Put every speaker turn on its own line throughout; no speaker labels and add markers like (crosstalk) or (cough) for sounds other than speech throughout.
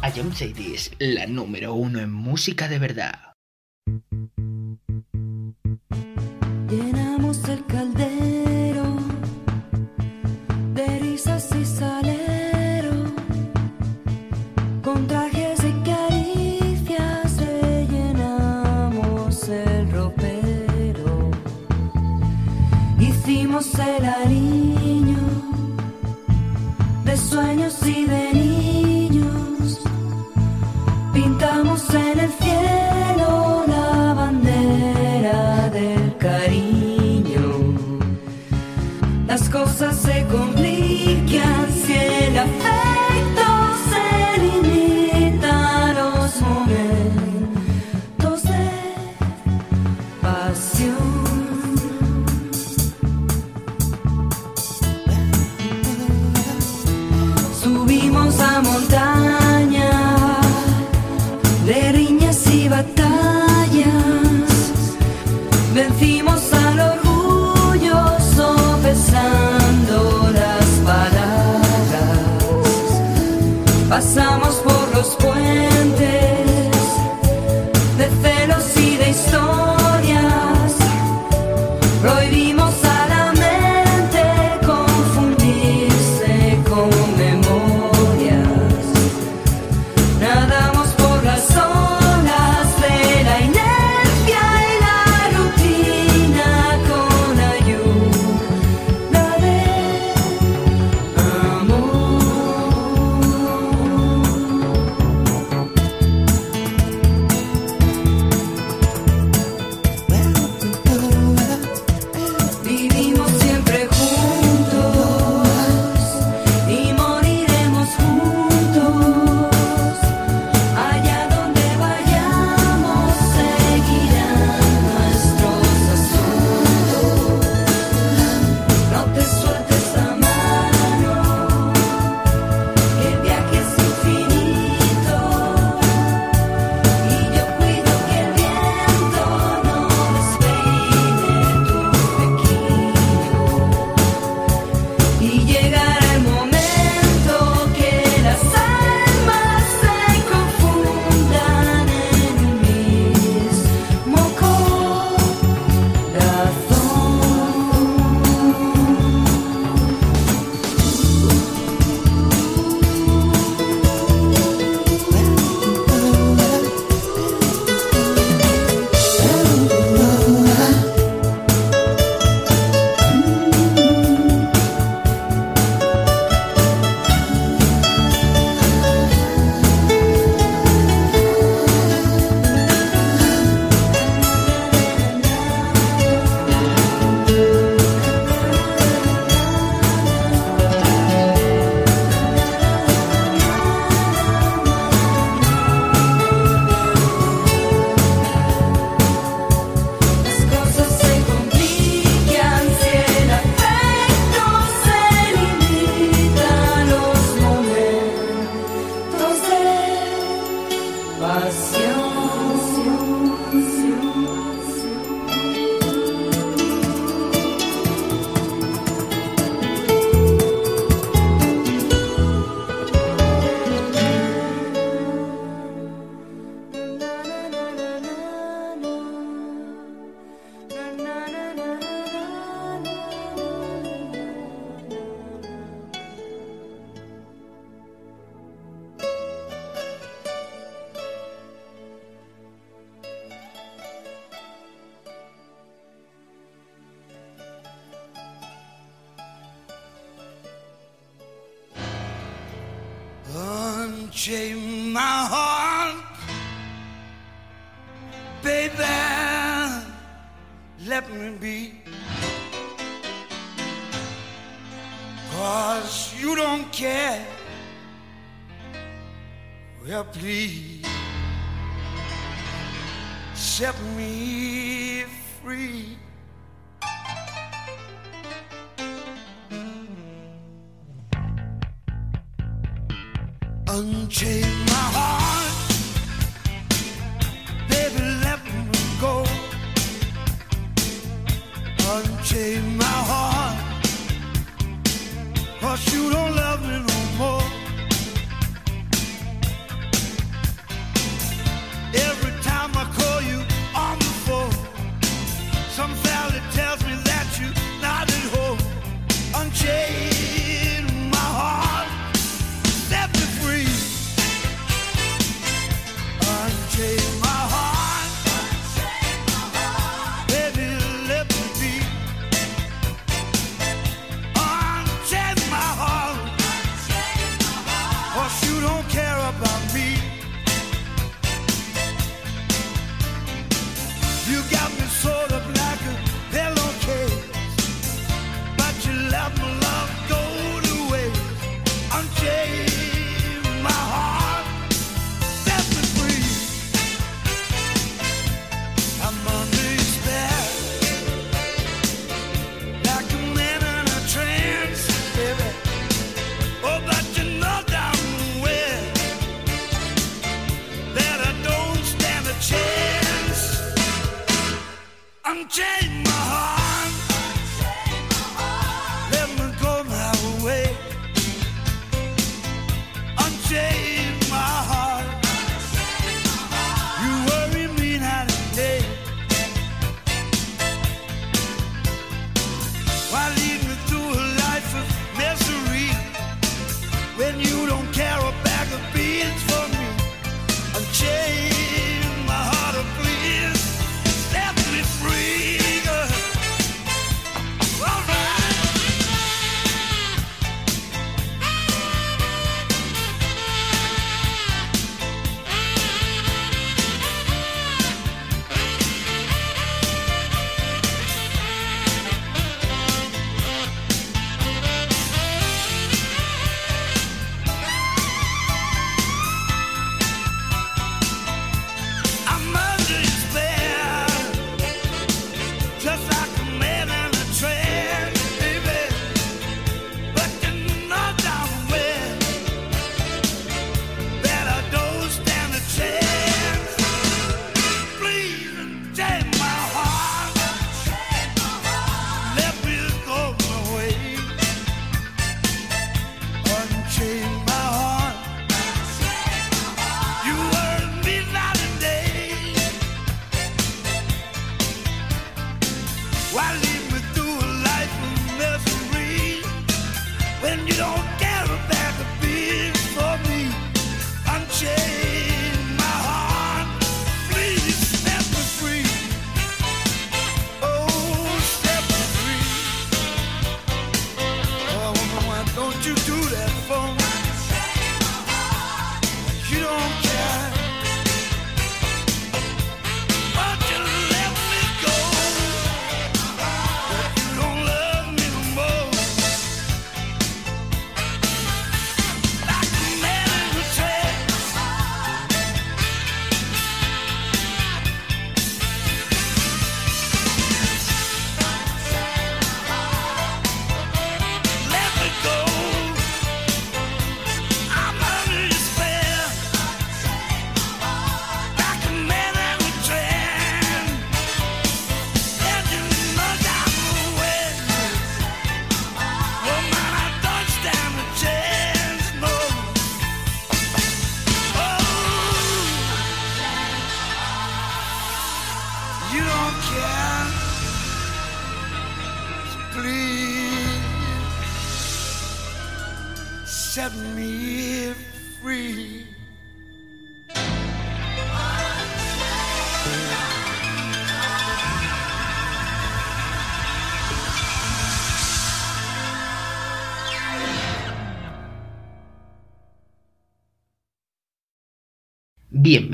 A Jump Sadie's, la número uno en música de verdad.
Llenamos el caldero de risas y salero con trajes y caricias rellenamos el ropero hicimos el ariño de sueños y de niños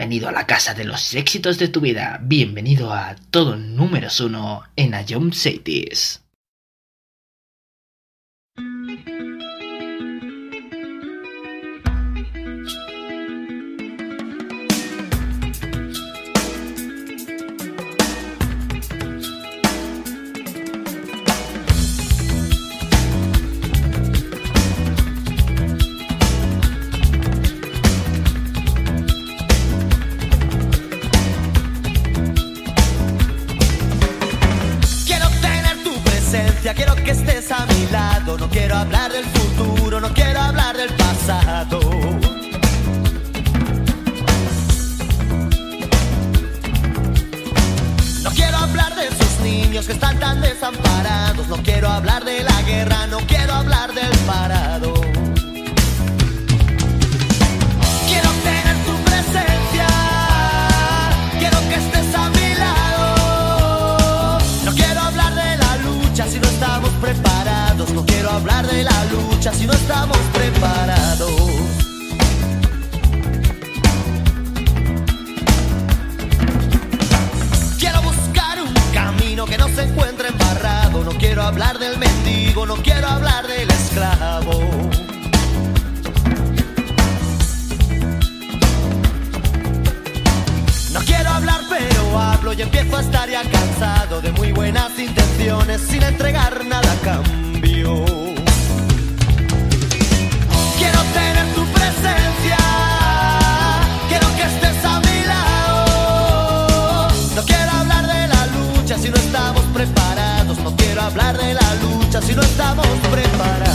Bienvenido a la casa de los éxitos de tu vida. Bienvenido a todo número uno en Ion Cities.
y empiezo a estar ya cansado de muy buenas intenciones sin entregar nada a cambio. Quiero tener tu presencia, quiero que estés a mi lado. No quiero hablar de la lucha si no estamos preparados, no quiero hablar de la lucha si no estamos preparados.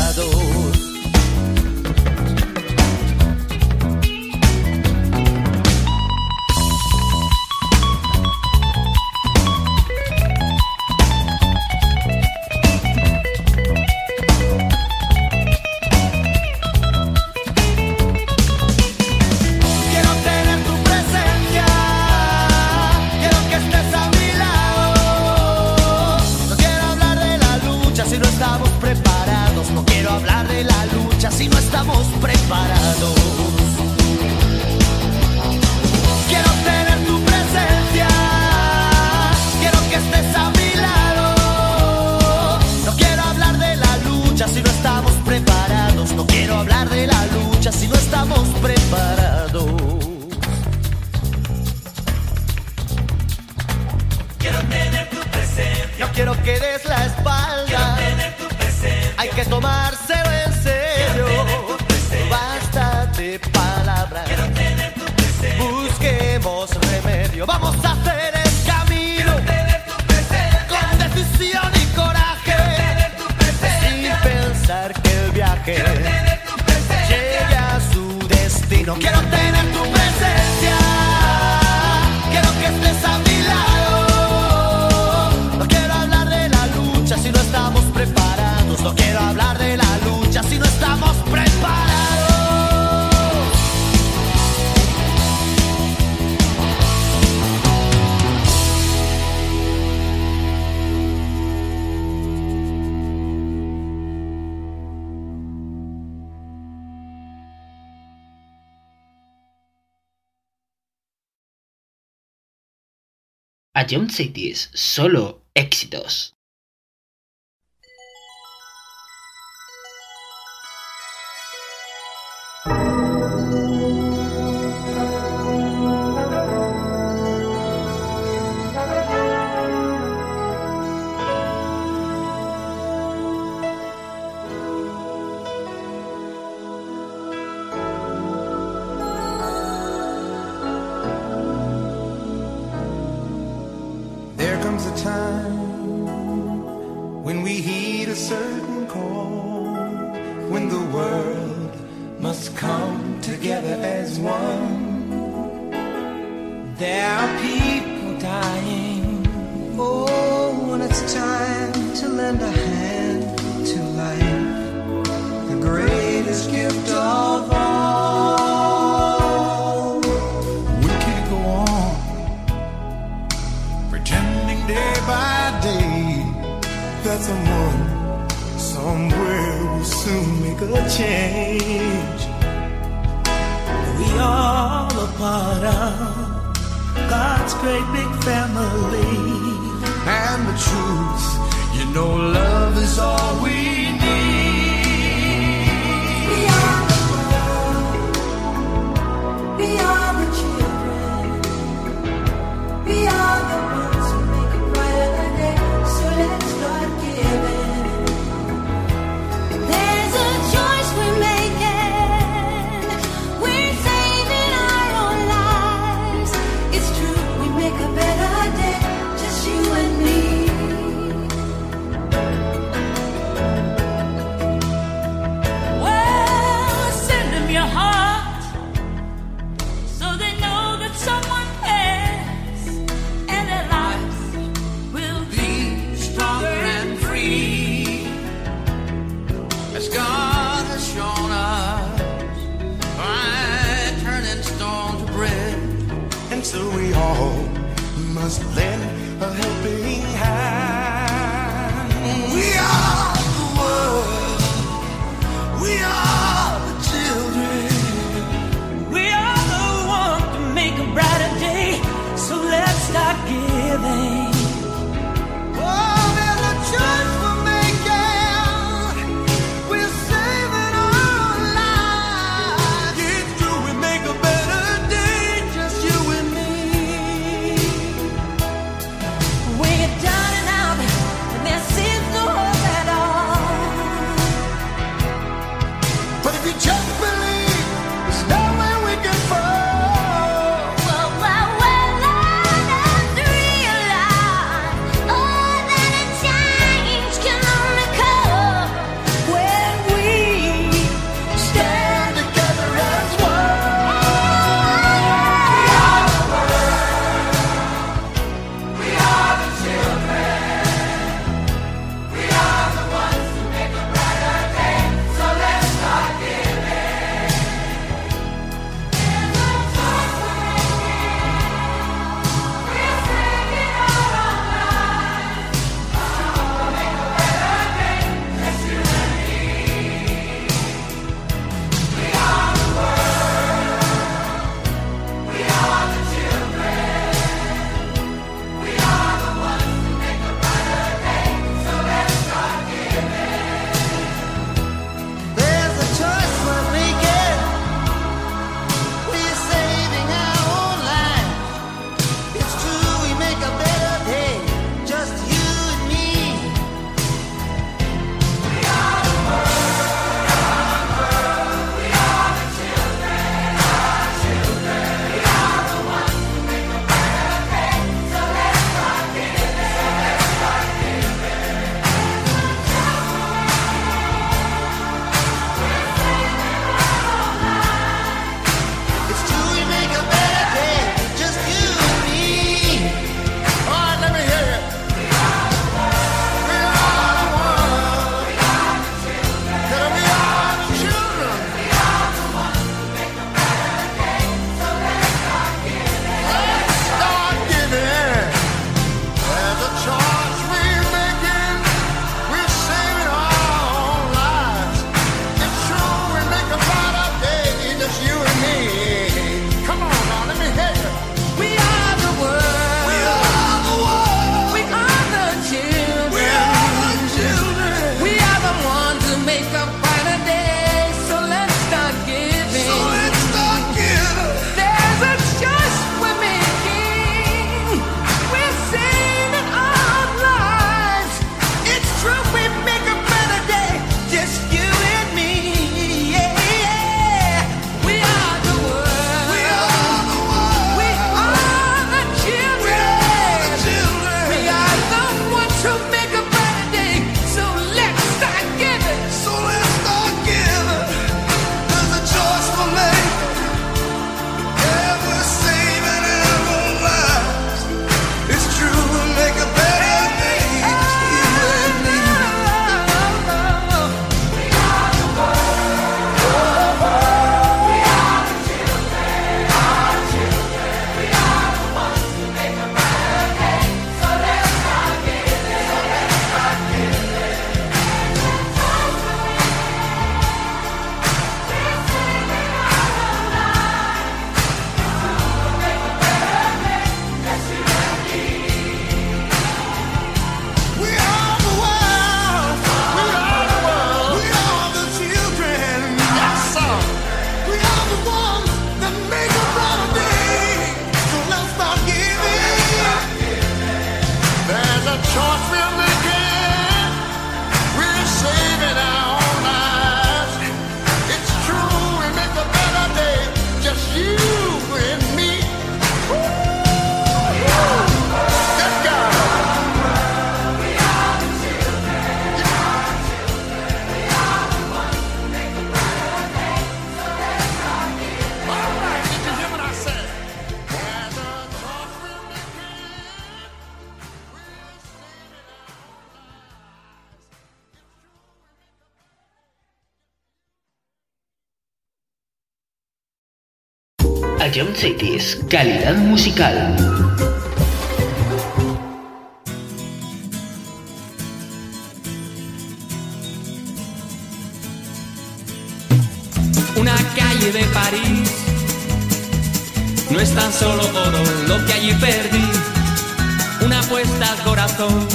Jump Cities, solo éxitos.
Calidad musical.
Una calle de París no es tan solo oro lo que allí perdí. Una apuesta al corazón.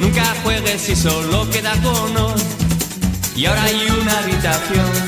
Nunca juegues si solo queda cono. Y ahora hay una habitación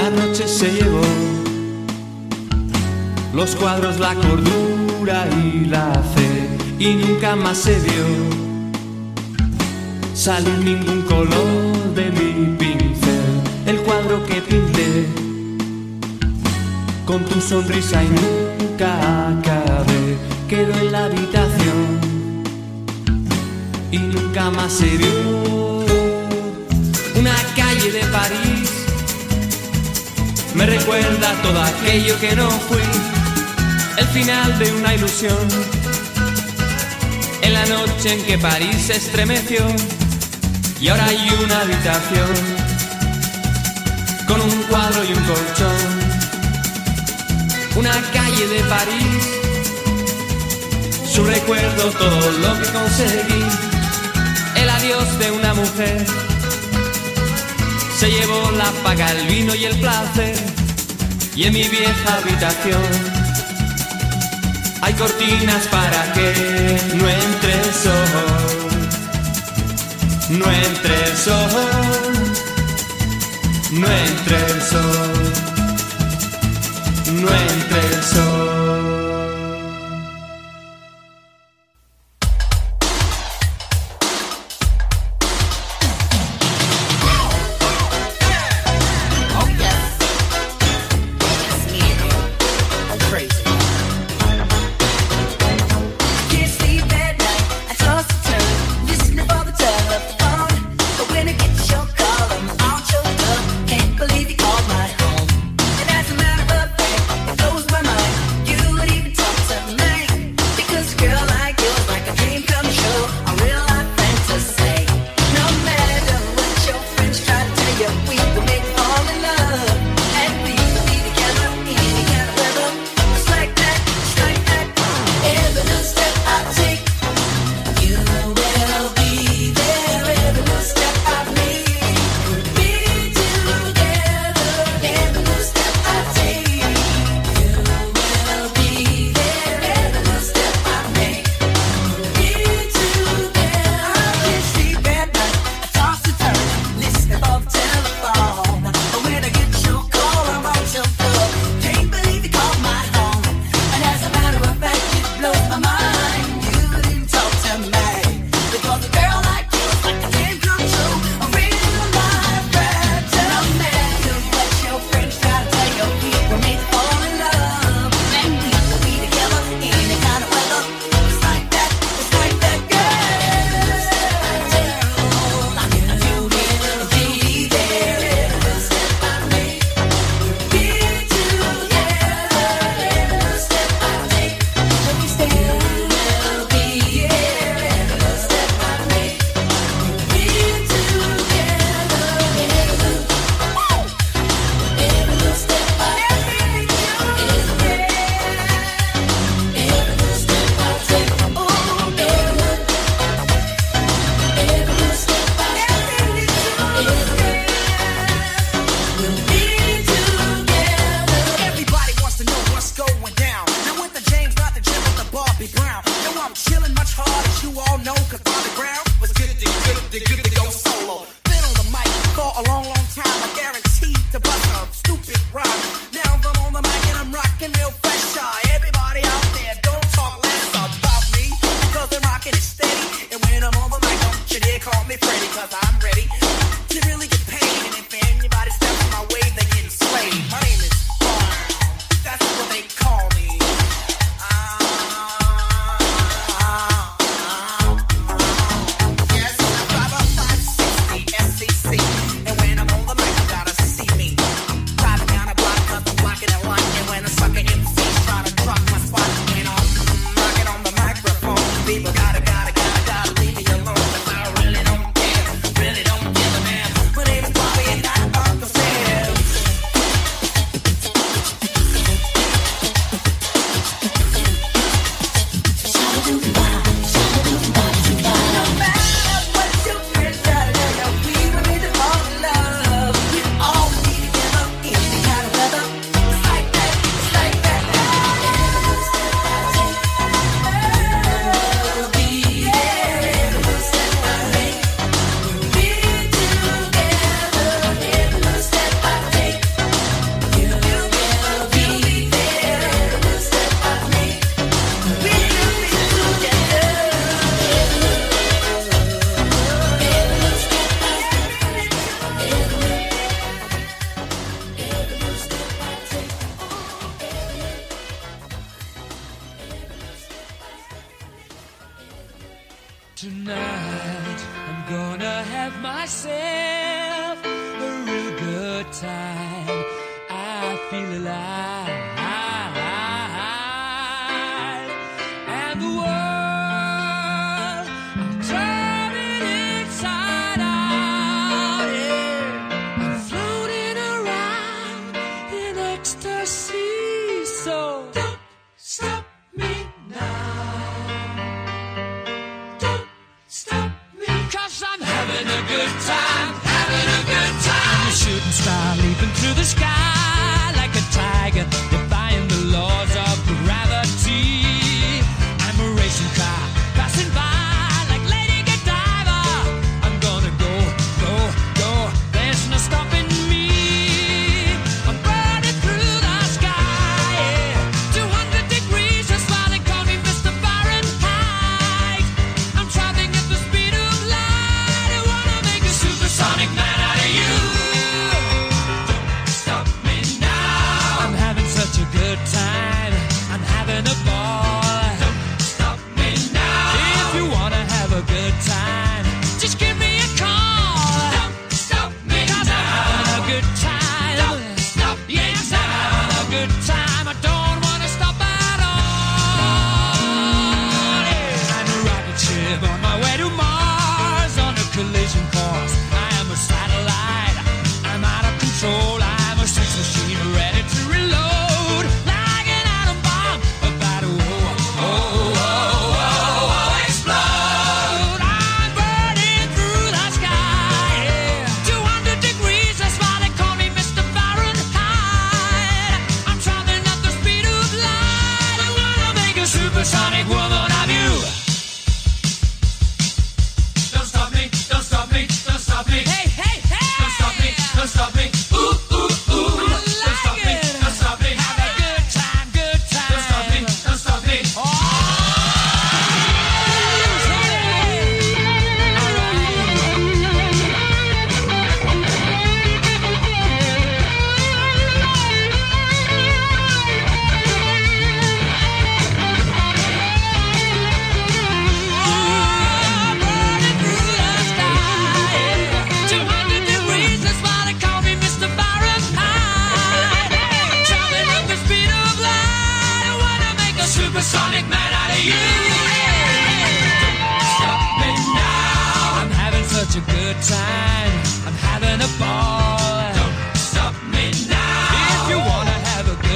La noche se llevó los cuadros, la cordura y la fe. Y nunca más se vio salir ningún color de mi pincel. El cuadro que pinté con tu sonrisa y nunca acabé quedó en la habitación y nunca más se vio. Una calle de París recuerda todo aquello que no fui, el final de una ilusión. En la noche en que París se estremeció y ahora hay una habitación con un cuadro y un colchón. Una calle de París, su recuerdo, todo lo que conseguí. El adiós de una mujer se llevó la paga, el vino y el placer. Y en mi vieja habitación. Hay cortinas para que no entre el sol. No entre el sol, no entre el sol, no entre el sol.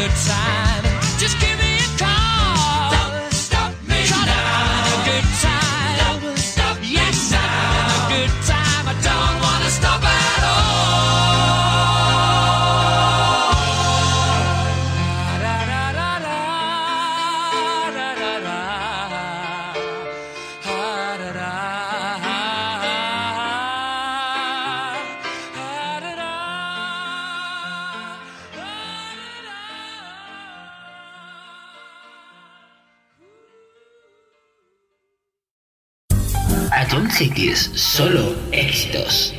Good time,
Cities, solo éxitos.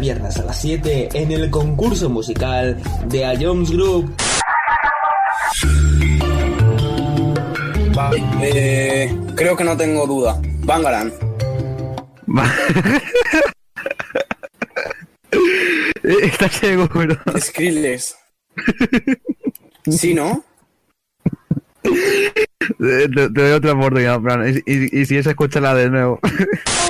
Viernes a las 7 en el concurso musical de A Jones Group.
Eh, creo que no tengo duda. Bangaran. (laughs)
¿Estás seguro?
Skrillex. ¿Sí, no?
Te, te doy otra oportunidad, y, y- y si es, escúchala de nuevo. (laughs)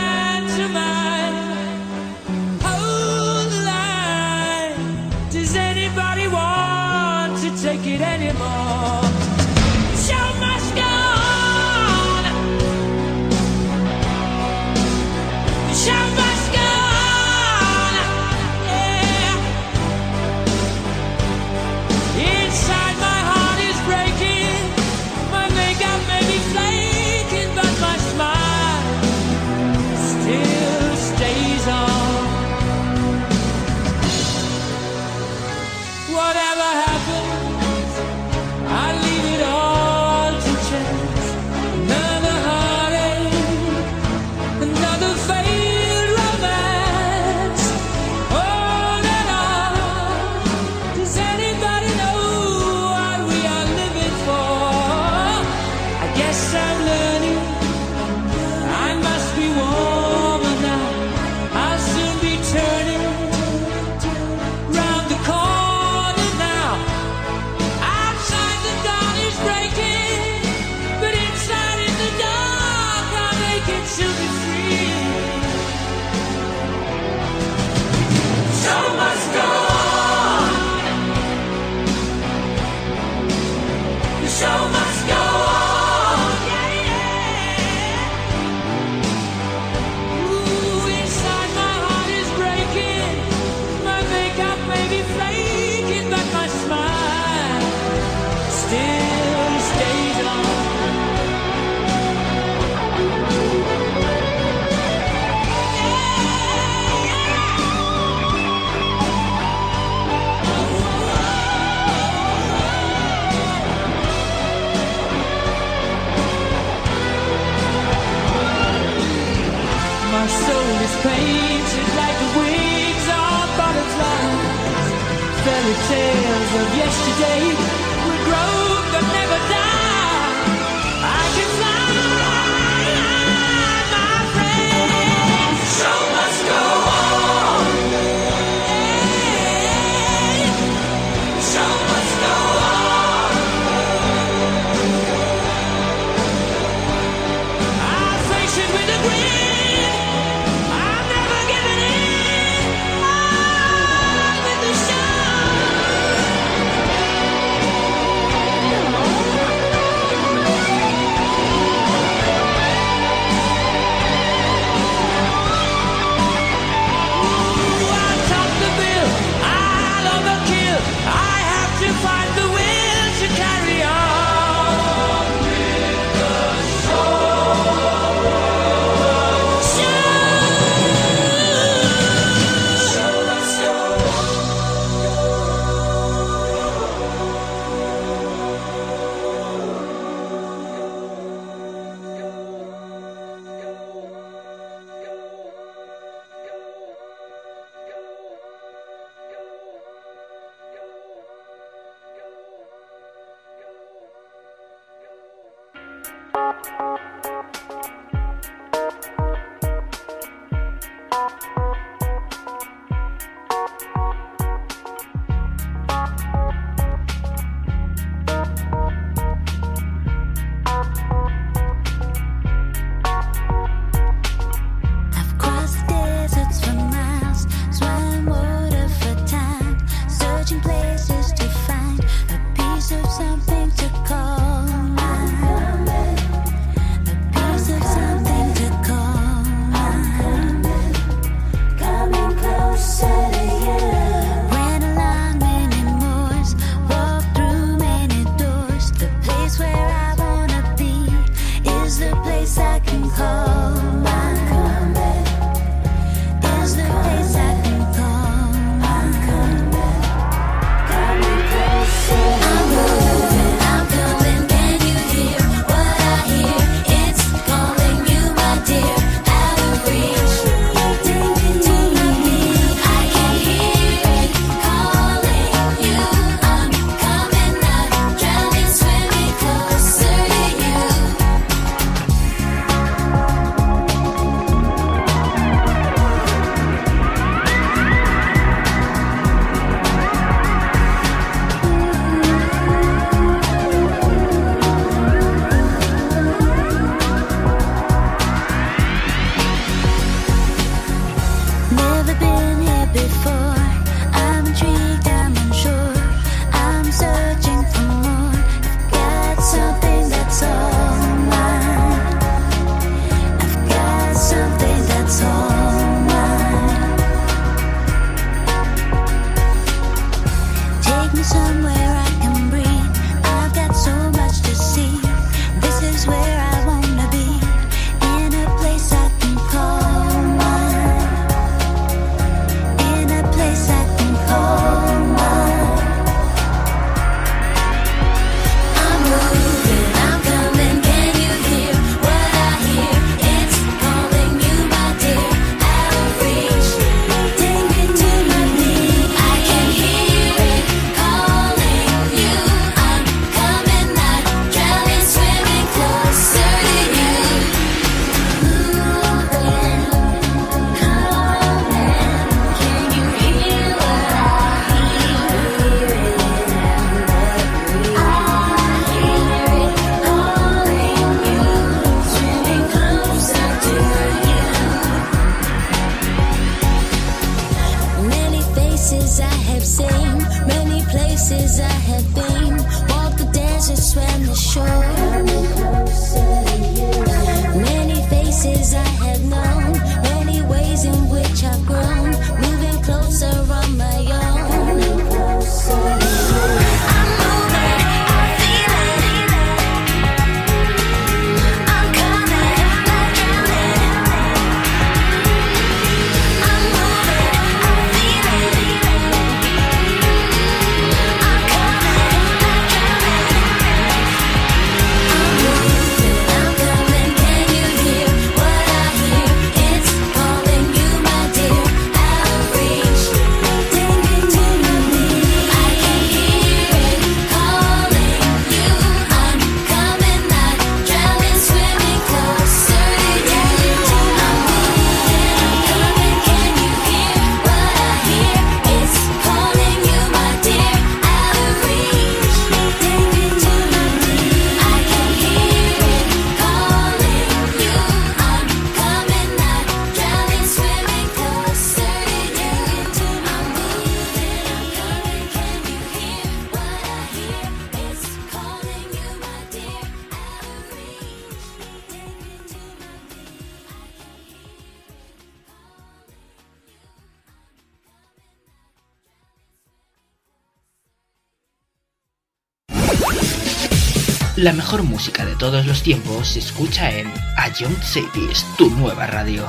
La mejor música de todos los tiempos se escucha en A Young Cities, tu nueva radio.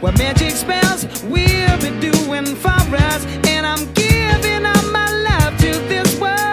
What magic spells we'll be doing for this world.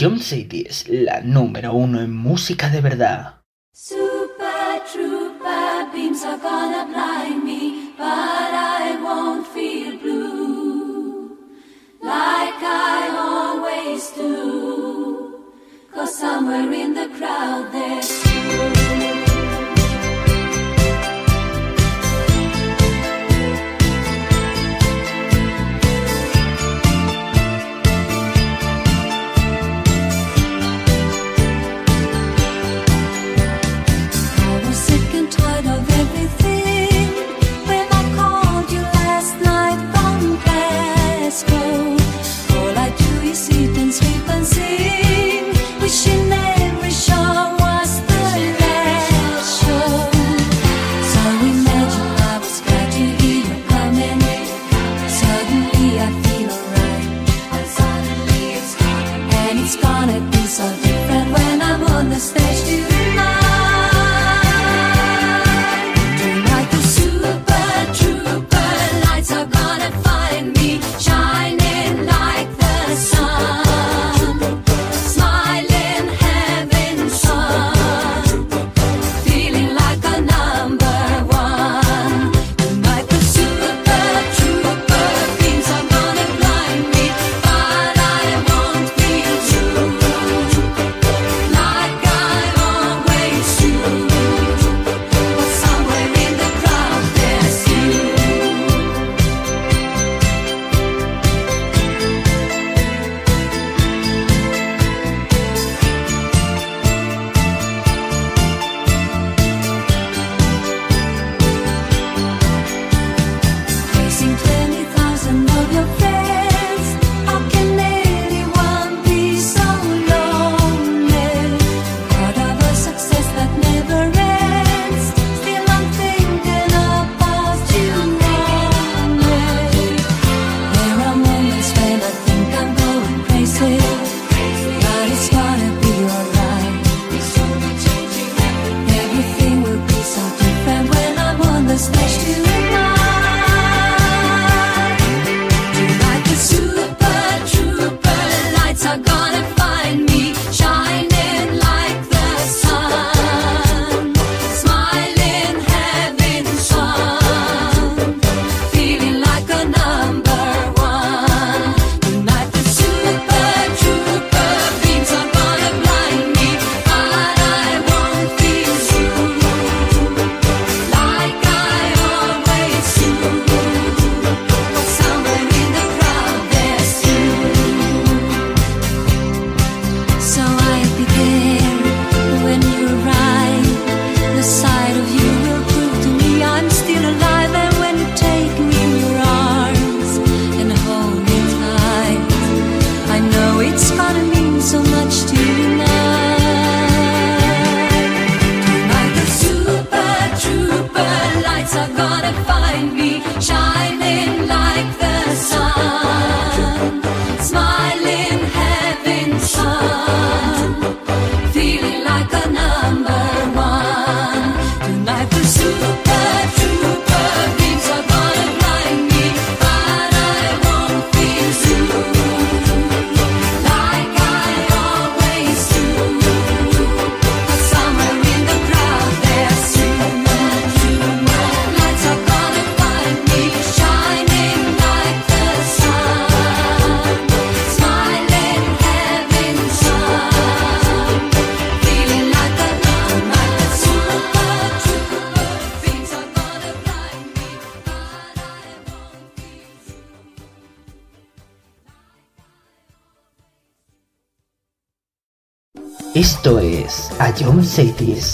Ion City es la número uno en música de verdad.
Super trooper beams are gonna blind me, but I won't feel blue like I always do. Cause
somewhere in the crowd there's you.
心。Cities.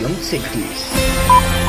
Young
Safeties.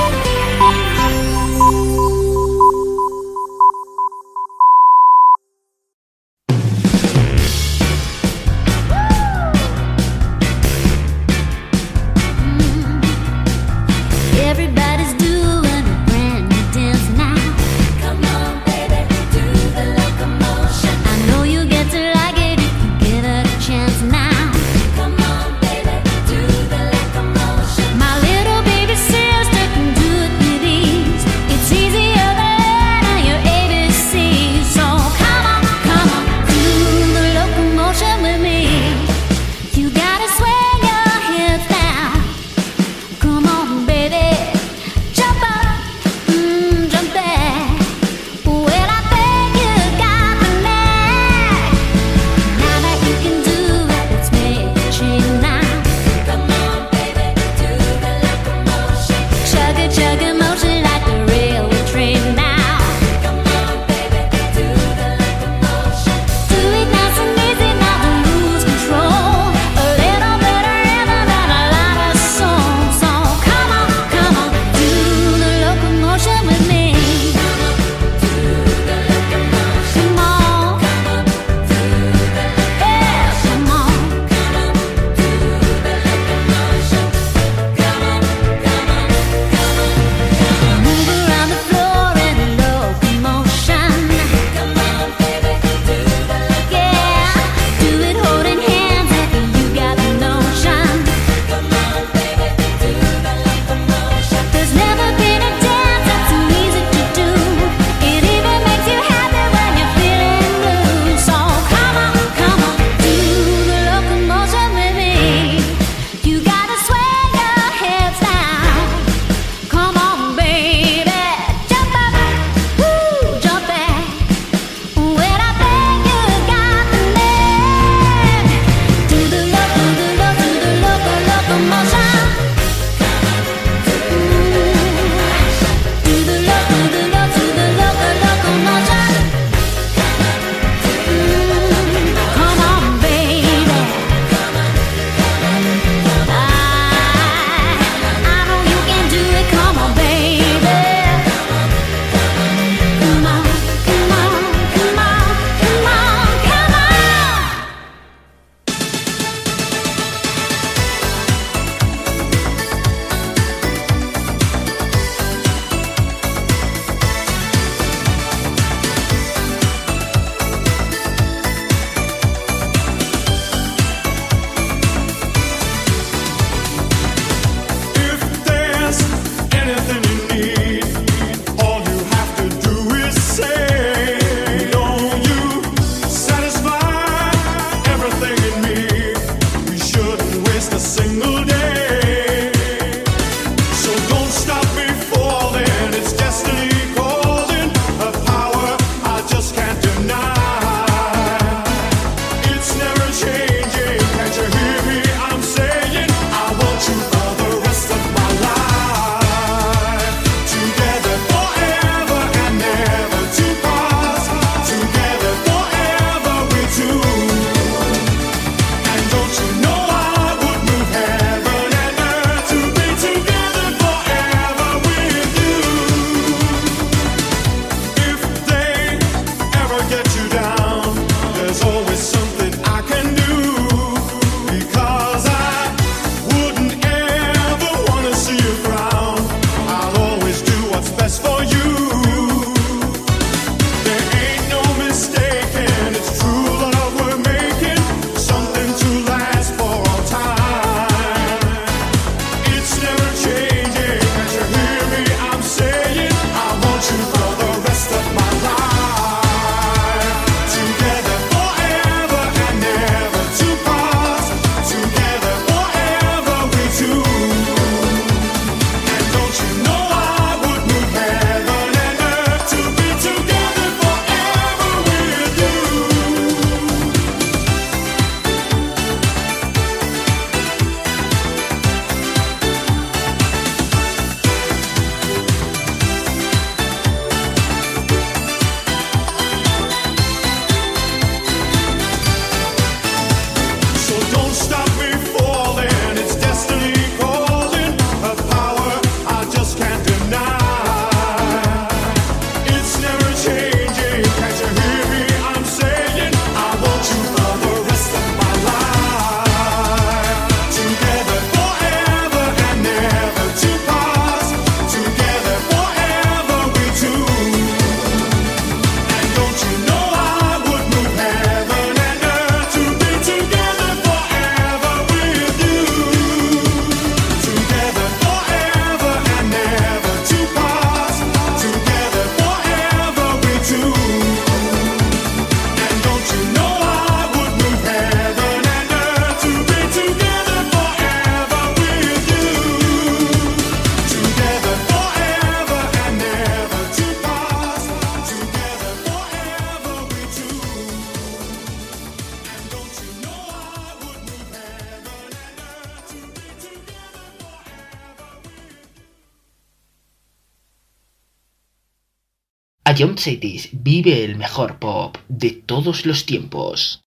Cities vive el mejor pop de todos los tiempos.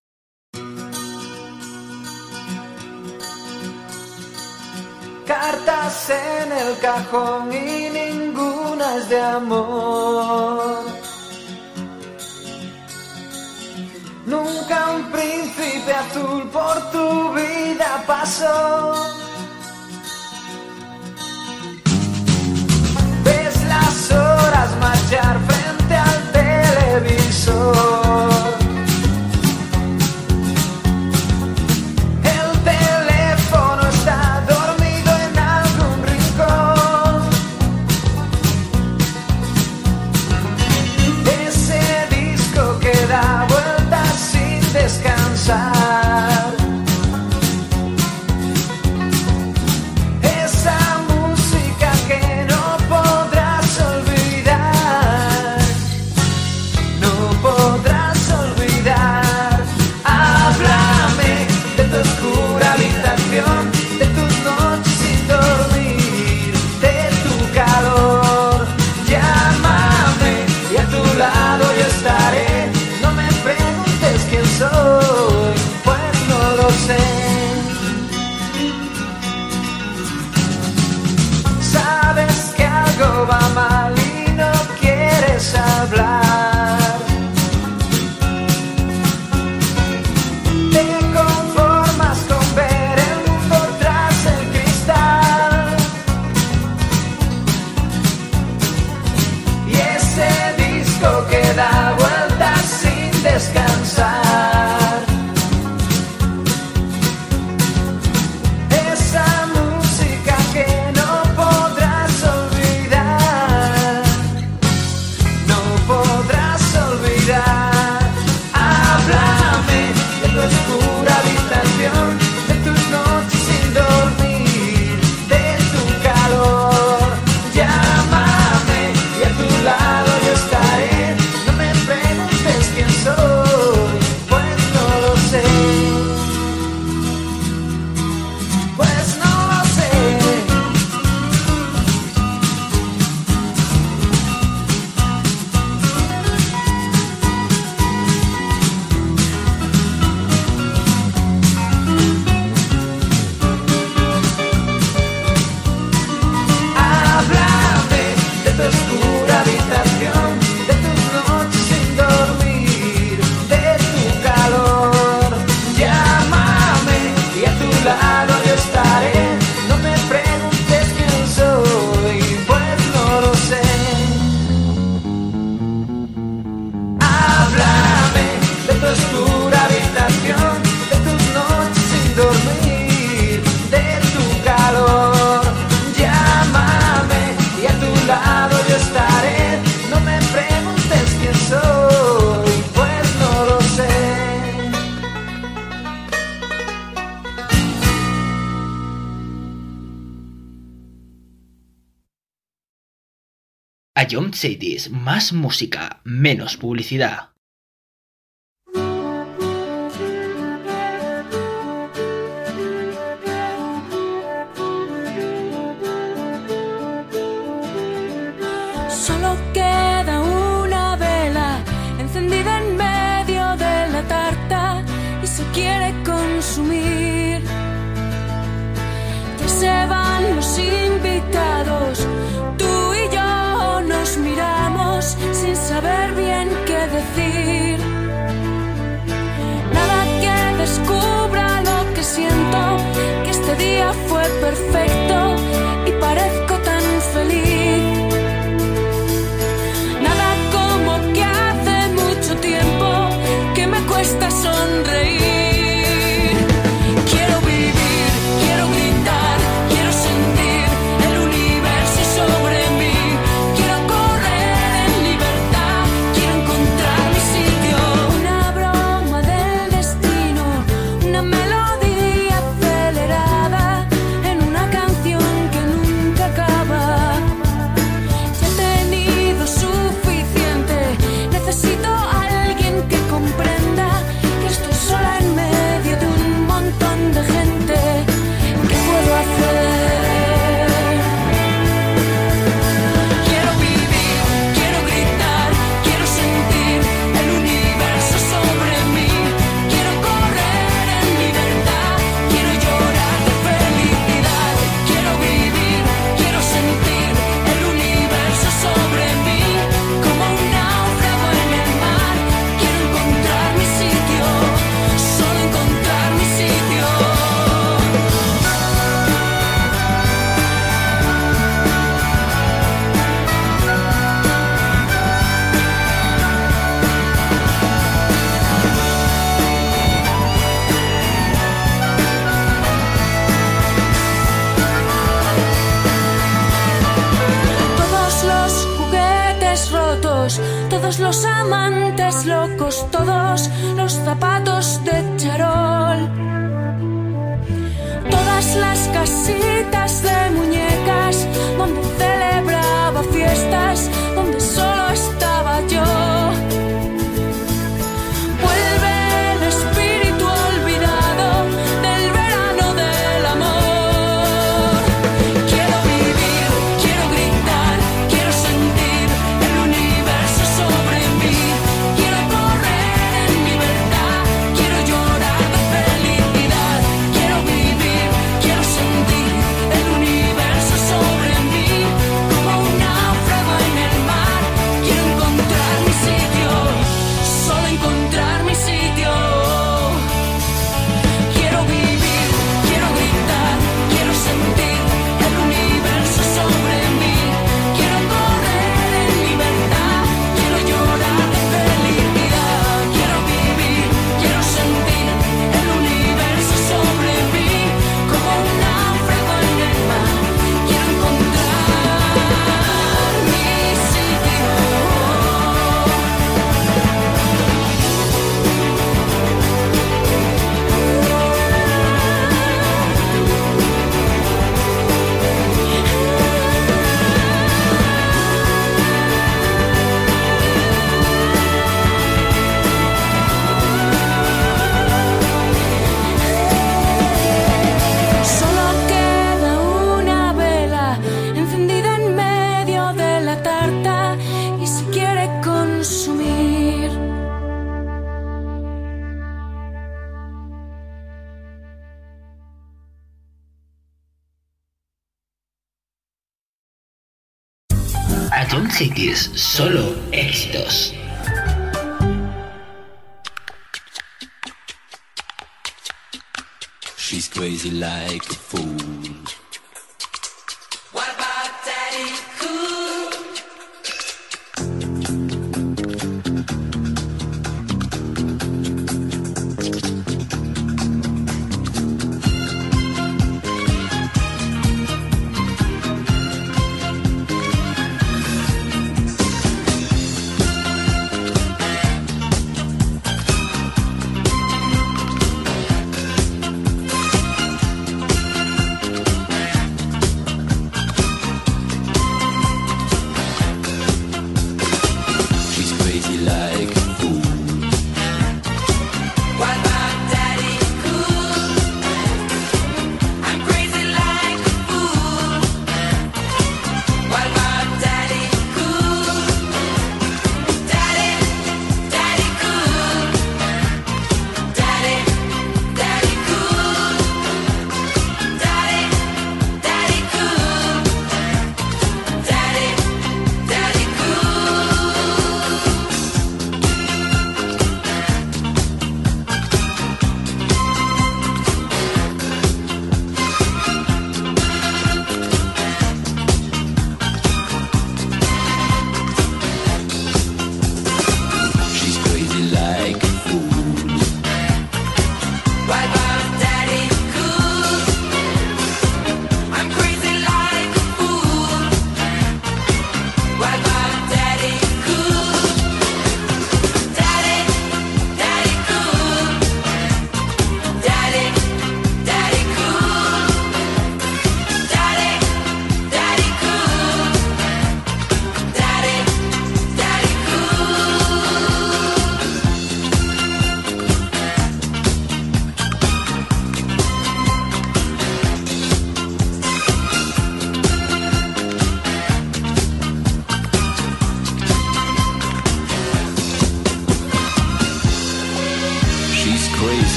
Cartas en el cajón y ninguna es de amor.
CDs, más música, menos publicidad.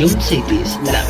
Ion Cities,
la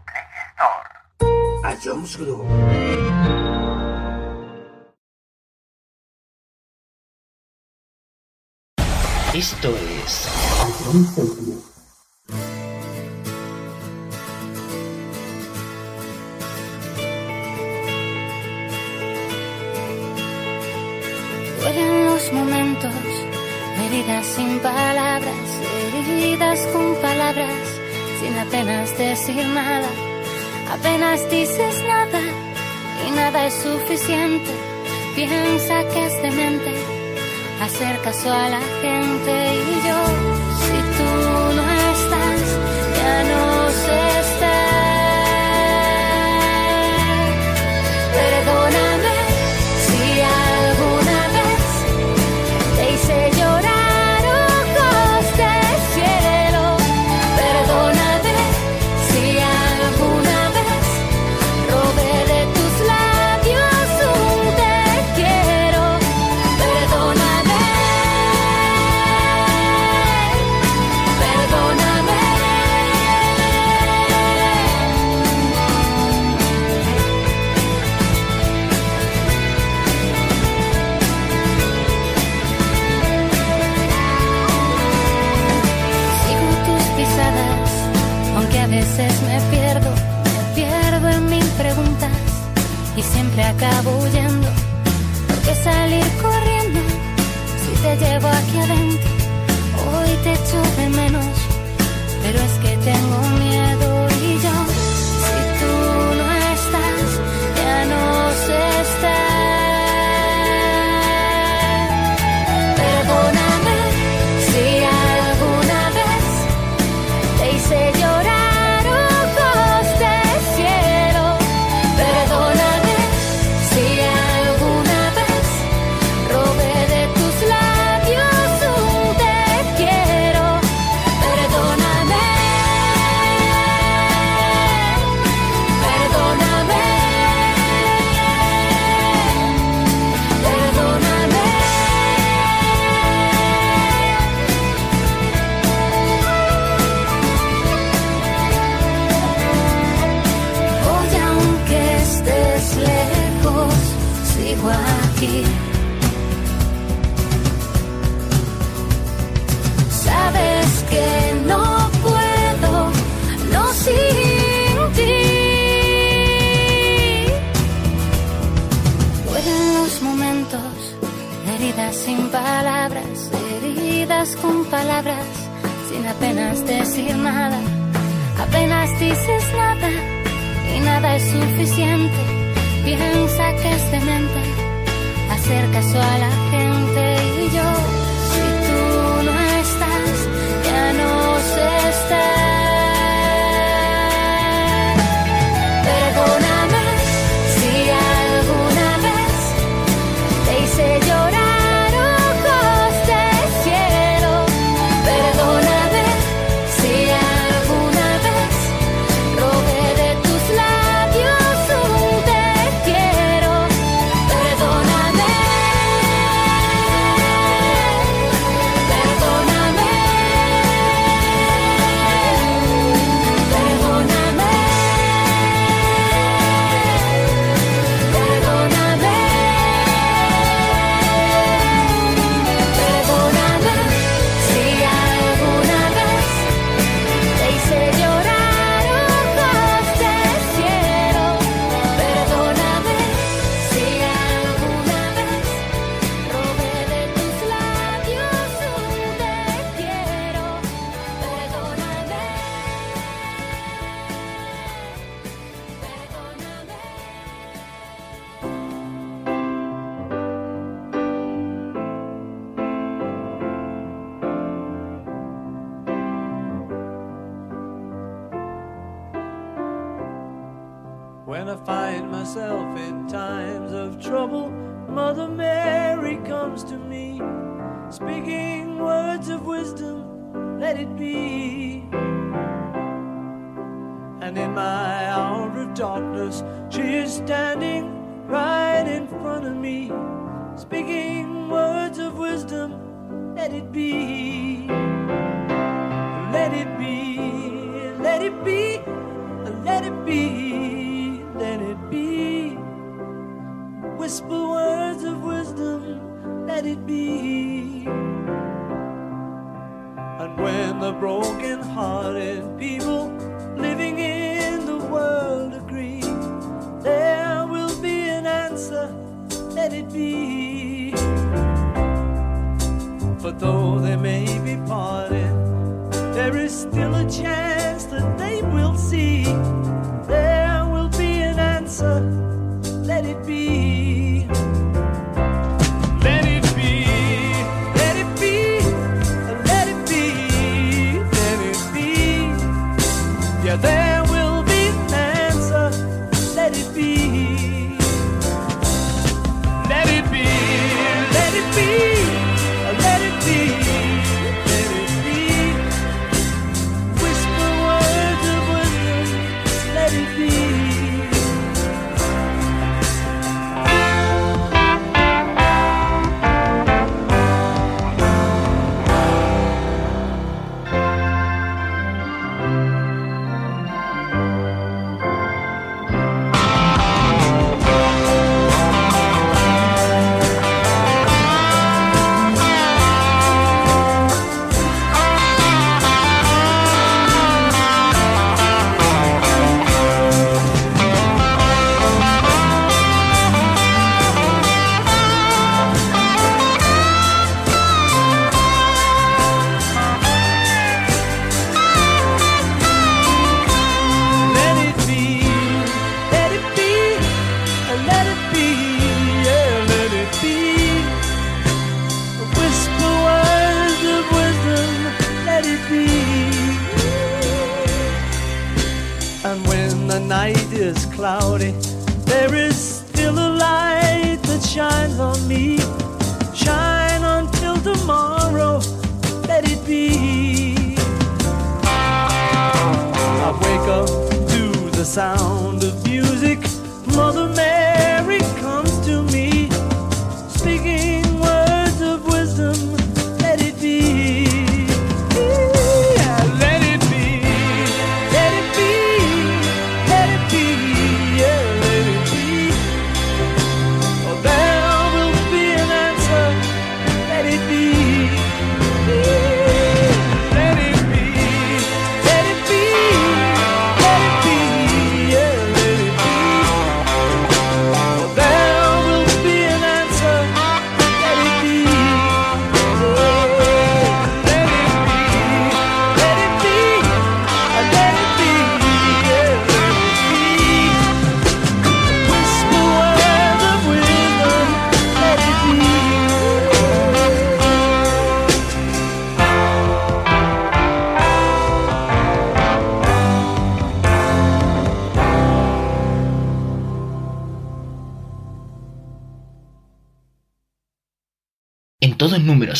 Acıyor musun?
Esto es...
Los momentos, heridas sin palabras, heridas con palabras, sin apenas decir nada Apenas dices nada y nada es suficiente. Piensa que es demente hacer caso a la gente y yo, si tú no estás,
ya no. siempre acabo huyendo. ¿Por qué salir corriendo si te llevo aquí adentro? Hoy te echo de menos, pero es que tengo miedo. decir nada, apenas dices nada y nada es suficiente. Piensa que es demente. Hacer caso a la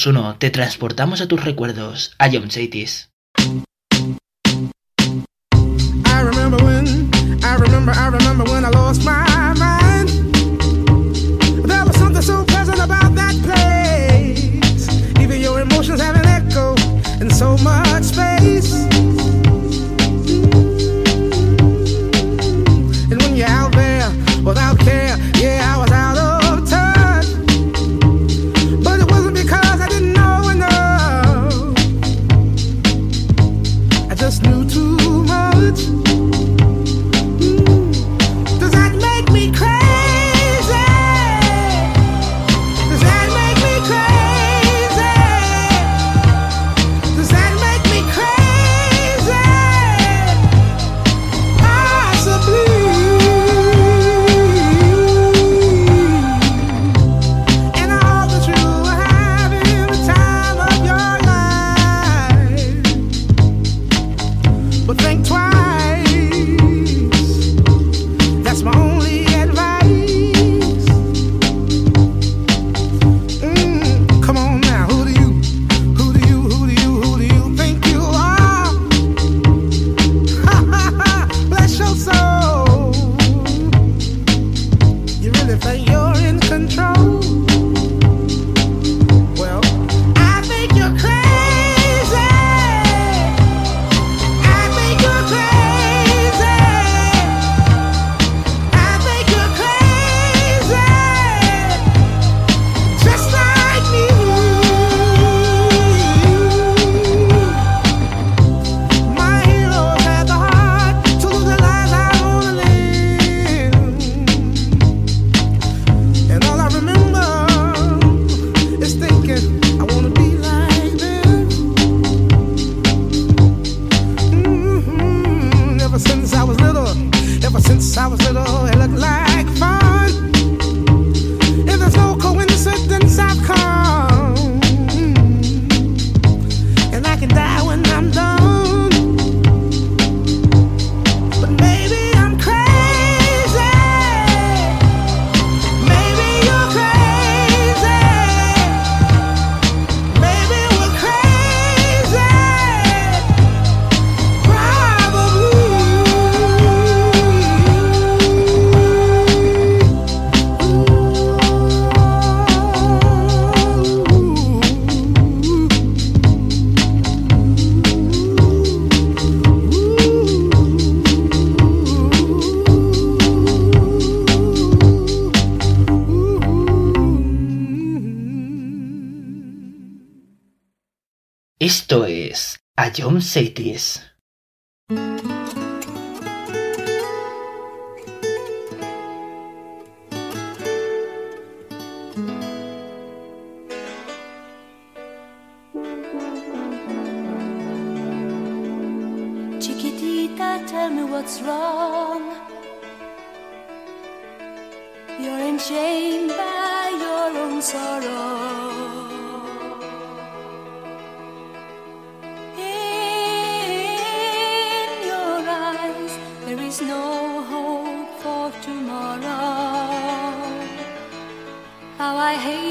1, te transportamos a tus recuerdos, a John Chaitis. a John Satis.
Chiquitita, tell me what's wrong. You're in shame.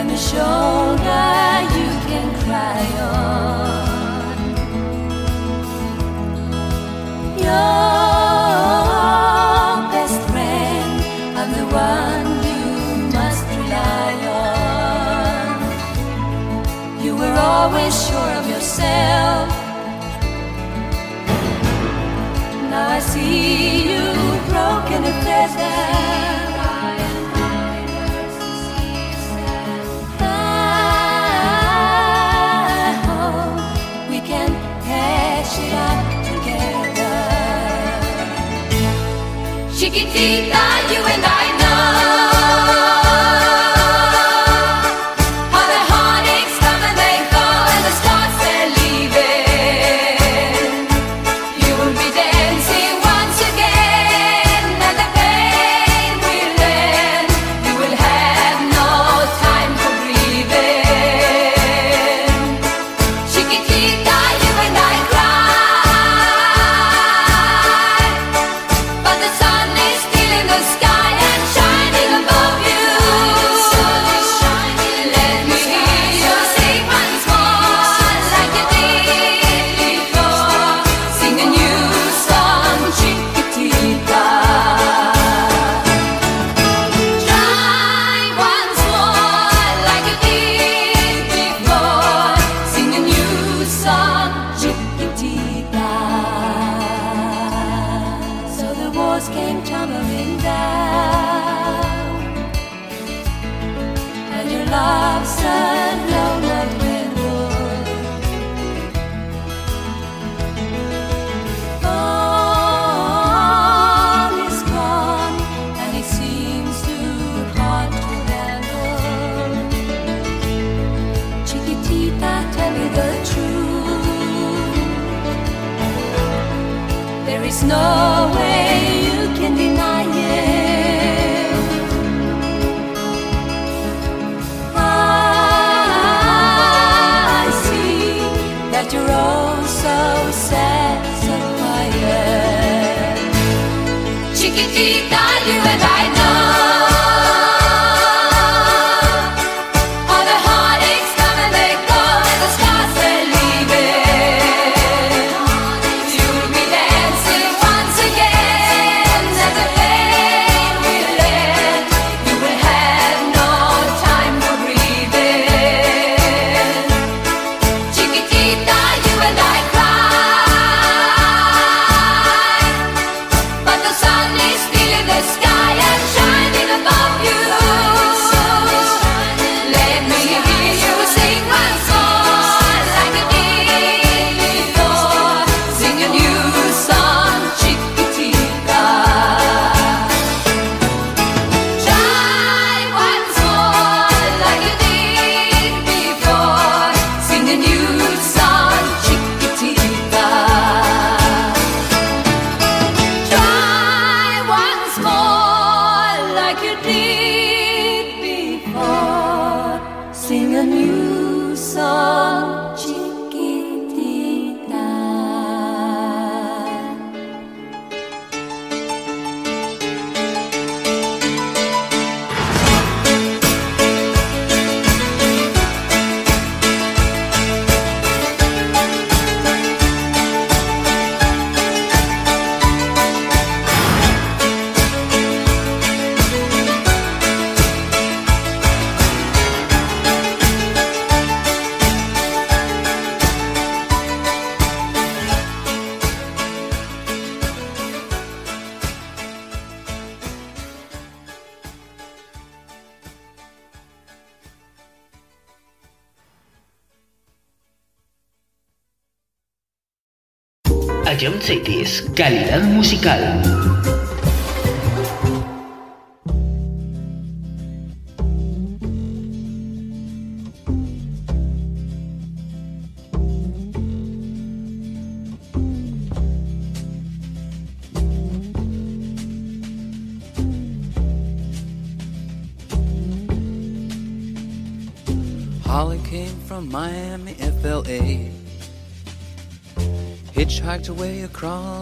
I'm a shoulder you can cry on. Your best friend, I'm the one you must rely on. You were always sure of yourself. Now I see you broken and pleasant. Chiquitita, you and I. sets on fire. Chiquitita, you and I.
musical.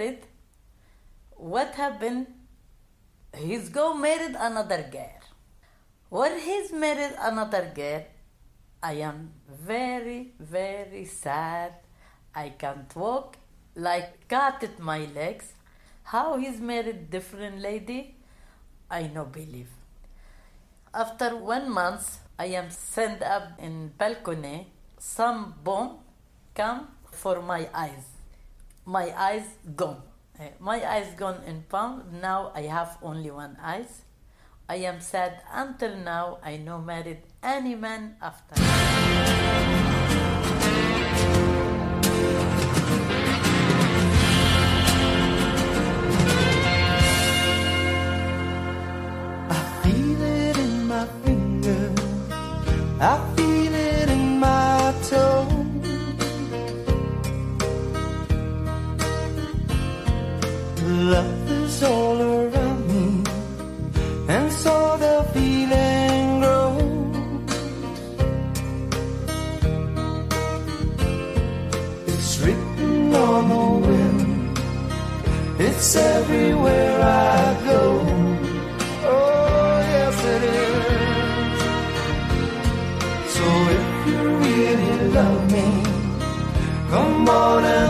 married. What happened? He's go married another girl. When he's married another girl, I am very, very sad. I can't walk, like cut at my legs. How he's married different lady, I no believe. After one month, I am sent up in balcony. Some bomb come for my eyes. My eyes gone. Eh, My eyes gone in pound. Now I have only one eyes. I am sad until now. I no married any man after.
feel it in my. I All around me, and so the feeling grows. It's written on the wind. It's everywhere I go. Oh, yes, it is. So if you really love me, come on and